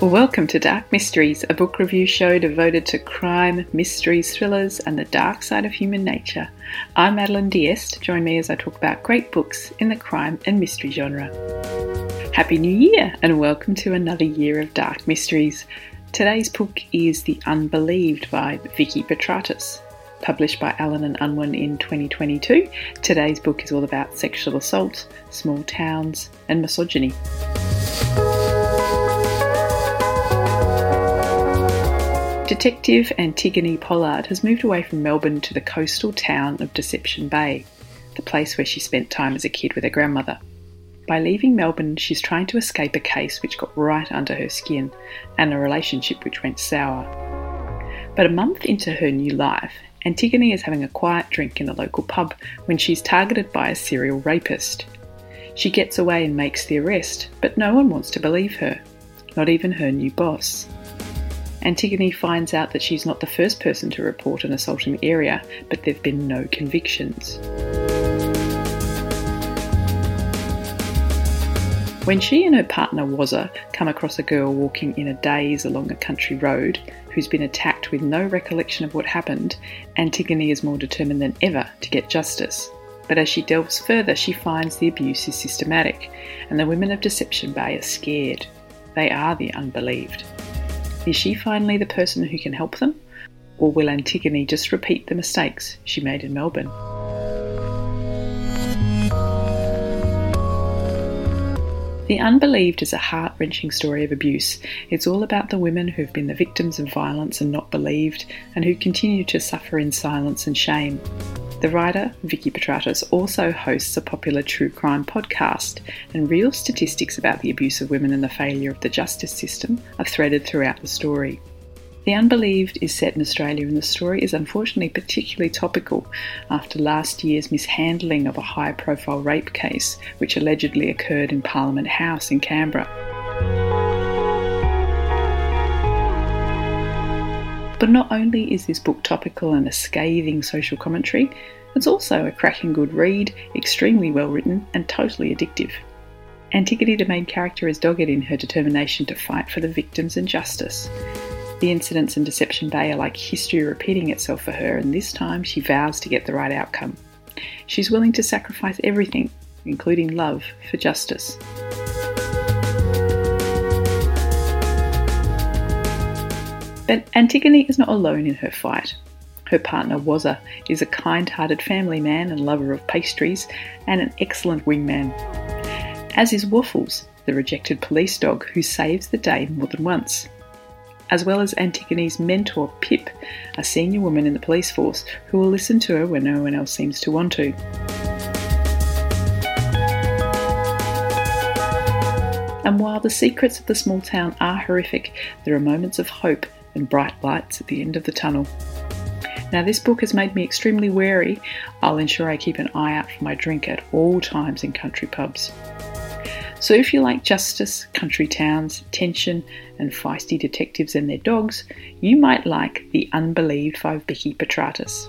Welcome to Dark Mysteries, a book review show devoted to crime, mysteries, thrillers, and the dark side of human nature. I'm Madeline Diest. Join me as I talk about great books in the crime and mystery genre. Happy New Year, and welcome to another year of Dark Mysteries. Today's book is The Unbelieved by Vikki Petraitis. Published by Allen and Unwin in 2022, today's book is all about sexual assault, small towns, and misogyny. Detective Antigone Pollard has moved away from Melbourne to the coastal town of Deception Bay, the place where she spent time as a kid with her grandmother. By leaving Melbourne, she's trying to escape a case which got right under her skin and a relationship which went sour. But a month into her new life, Antigone is having a quiet drink in a local pub when she's targeted by a serial rapist. She gets away and makes the arrest, but no one wants to believe her, not even her new boss. Antigone finds out that she's not the first person to report an assault in the area, but there have been no convictions. When she and her partner Wazza come across a girl walking in a daze along a country road who's been attacked with no recollection of what happened, Antigone is more determined than ever to get justice. But as she delves further, she finds the abuse is systematic, and the women of Deception Bay are scared. They are the unbelieved. Is she finally the person who can help them? Or will Antigone just repeat the mistakes she made in Melbourne? The Unbelieved is a heart wrenching story of abuse. It's all about the women who've been the victims of violence and not believed, and who continue to suffer in silence and shame. The writer, Vikki Petraitis, also hosts a popular true crime podcast, and real statistics about the abuse of women and the failure of the justice system are threaded throughout the story. The Unbelieved is set in Australia, and the story is unfortunately particularly topical after last year's mishandling of a high profile rape case, which allegedly occurred in Parliament House in Canberra. But not only is this book topical and a scathing social commentary, it's also a cracking good read, extremely well written, and totally addictive. Antigone, the main character, is dogged in her determination to fight for the victims and justice. The incidents in Deception Bay are like history repeating itself for her, and this time she vows to get the right outcome. She's willing to sacrifice everything, including love, for justice. But Antigone is not alone in her fight. Her partner Wazza is a kind hearted family man and lover of pastries and an excellent wingman. As is Waffles, the rejected police dog who saves the day more than once. As well as Antigone's mentor Pip, a senior woman in the police force who will listen to her when no one else seems to want to. And while the secrets of the small town are horrific, there are moments of hope and bright lights at the end of the tunnel. Now, this book has made me extremely wary. I'll ensure I keep an eye out for my drink at all times in country pubs. So, if you like justice, country towns, tension, and feisty detectives and their dogs, you might like The Unbelieved by Vikki Petraitis.